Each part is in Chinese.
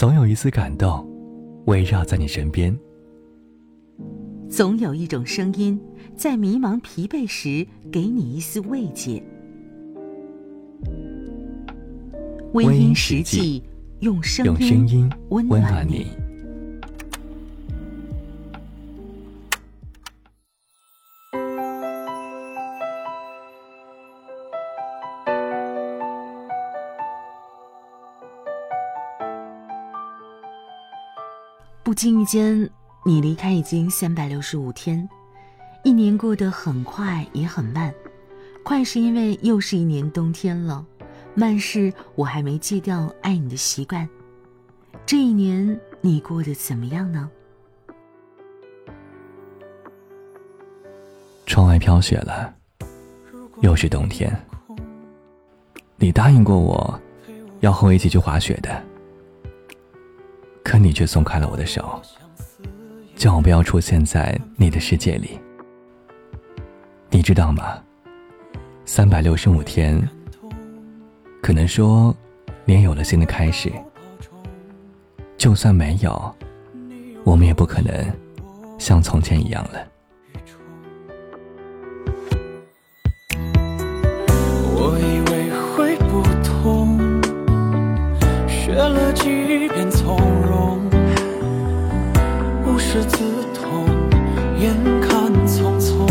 总有一丝感动围绕在你身边，总有一种声音在迷茫疲惫时给你一丝慰藉。微音实际用声音温暖你。不经意间，你离开已经三百六十五天，一年过得很快也很慢。快是因为又是一年冬天了，慢是我还没戒掉爱你的习惯。这一年你过得怎么样呢？窗外飘雪了，又是冬天。你答应过我，要和我一起去滑雪的。可你却松开了我的手，叫我不要出现在你的世界里。你知道吗？三百六十五天，可能说，连有了新的开始，就算没有，我们也不可能像从前一样了。我以为会不痛，学了几遍从。是刺痛，眼看匆匆。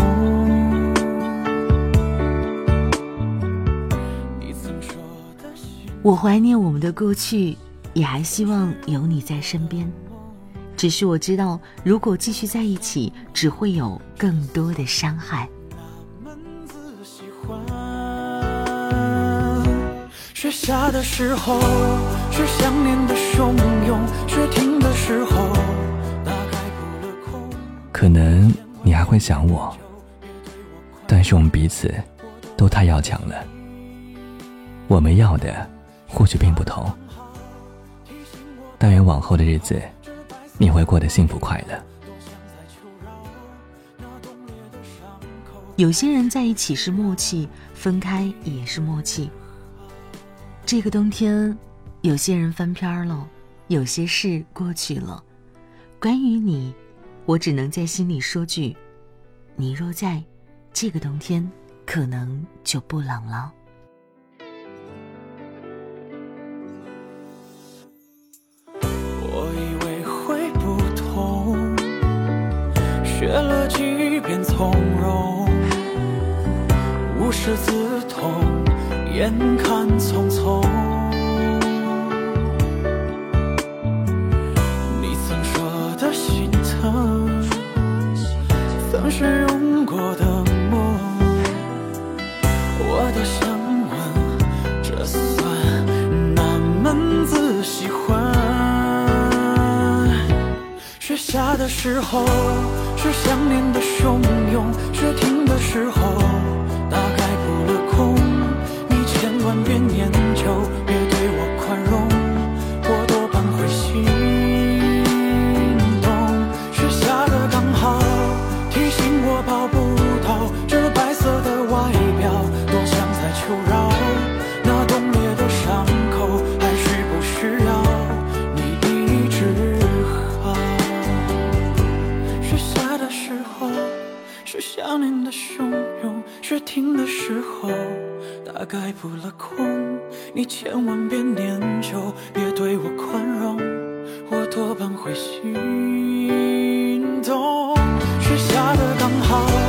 我怀念我们的过去，也还希望有你在身边。只是我知道，如果继续在一起，只会有更多的伤害。雪下的时候，是想念的汹涌；雪停的时候。可能你还会想我，但是我们彼此都太要强了。我们要的或许并不同。但愿往后的日子，你会过得幸福快乐。有些人在一起是默契，分开也是默契。这个冬天，有些人翻篇了，有些事过去了。关于你。我只能在心里说句：“你若在，这个冬天可能就不冷了。”我以为会不同，学了几遍从容，无师自通，眼看匆匆。是用过的梦，我多想问，这算哪门子喜欢？雪下的时候，是想念的汹涌；雪停的想念的汹涌，雪停的时候大概扑了空，你千万别念旧，别对我宽容，我多半会心动。雪下的刚好。